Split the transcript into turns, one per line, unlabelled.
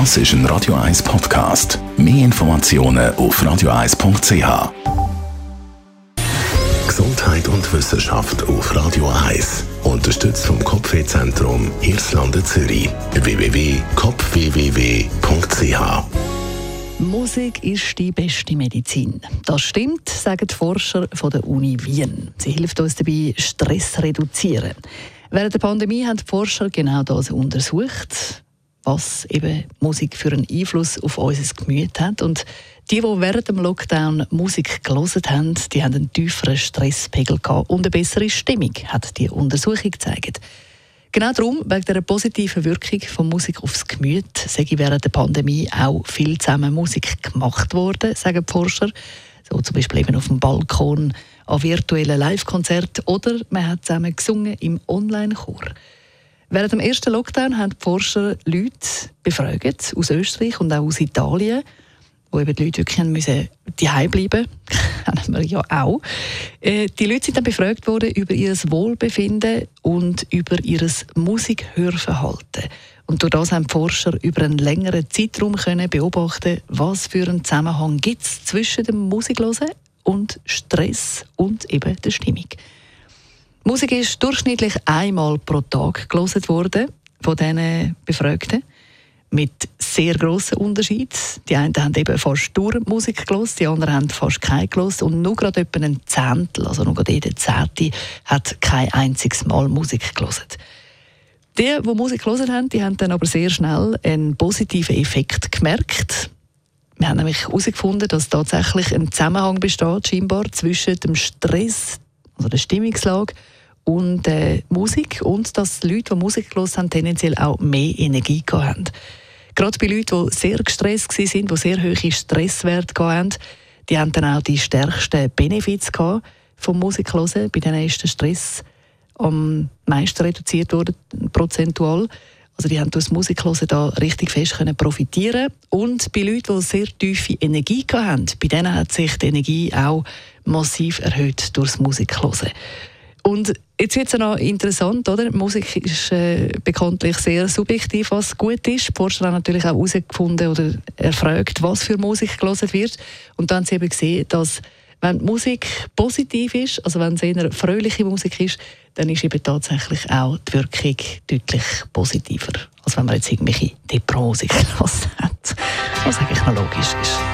Das ist ein Radio 1 Podcast. Mehr Informationen auf radio1.ch. Gesundheit und Wissenschaft auf Radio 1. Unterstützt vom Kopfwehzentrum Irlande Zürich. www.kopfwww.ch
Musik ist die beste Medizin. Das stimmt, sagen die Forscher von der Uni Wien. Sie hilft uns dabei, Stress zu reduzieren. Während der Pandemie haben die Forscher genau das untersucht was eben Musik für einen Einfluss auf unser Gemüt hat. Und die, die während dem Lockdown Musik gelesen haben, die haben einen tieferen Stresspegel und eine bessere Stimmung, hat die Untersuchung gezeigt. Genau darum, wegen der positiven Wirkung von Musik aufs Gemüt, sei während der Pandemie auch viel zusammen Musik gemacht worden, sagen die Forscher. So zum Beispiel eben auf dem Balkon, an virtuellen Live-Konzerten oder man hat zusammen gesungen im Online-Chor. Während dem ersten Lockdown haben die Forscher Leute befragt, aus Österreich und auch aus Italien, wo eben die Leute wirklich müssen daheim bleiben kennen wir ja auch. Äh, die Leute sind dann befragt worden über ihr Wohlbefinden und über ihr Musikhörverhalten. Und durch das haben die Forscher über einen längeren Zeitraum können beobachten, was für einen Zusammenhang gibt es zwischen dem Musiklosen und Stress und eben der Stimmung. Musik ist durchschnittlich einmal pro Tag gelesen worden von diesen Befragten. Mit sehr grossen Unterschieden. Die einen haben eben fast Musik gelesen, die anderen haben fast keine gelesen. Und nur gerade etwa ein Zehntel, also nur gerade jeder Zehnte, hat kein einziges Mal Musik gelesen. Die, die Musik gelesen haben, die haben dann aber sehr schnell einen positiven Effekt gemerkt. Wir haben nämlich herausgefunden, dass tatsächlich ein Zusammenhang besteht, scheinbar, zwischen dem Stress, also der Stimmungslage, und äh, Musik und dass Leute, die Musik gehört haben, tendenziell auch mehr Energie haben. Gerade bei Leuten, die sehr gestresst waren, die sehr hohe Stresswerte hatten, die haben dann auch die stärksten Benefits vom Musiklosen. Bei denen ist der Stress am meisten reduziert worden, prozentual. Also die haben durch das Musiklosen da richtig fest profitieren Und bei Leuten, die sehr tiefe Energie hatten, bei denen hat sich die Energie auch massiv erhöht durch das Musiklosen. Und jetzt wird es noch interessant, oder? Musik ist äh, bekanntlich sehr subjektiv, was gut ist. Die Forscher haben natürlich auch herausgefunden oder erfragt, was für Musik gelesen wird. Und dann haben sie eben gesehen, dass wenn die Musik positiv ist, also wenn es eher fröhliche Musik ist, dann ist eben tatsächlich auch die Wirkung deutlich positiver, als wenn man jetzt irgendwelche Depro-Musik hat. Was eigentlich noch logisch ist.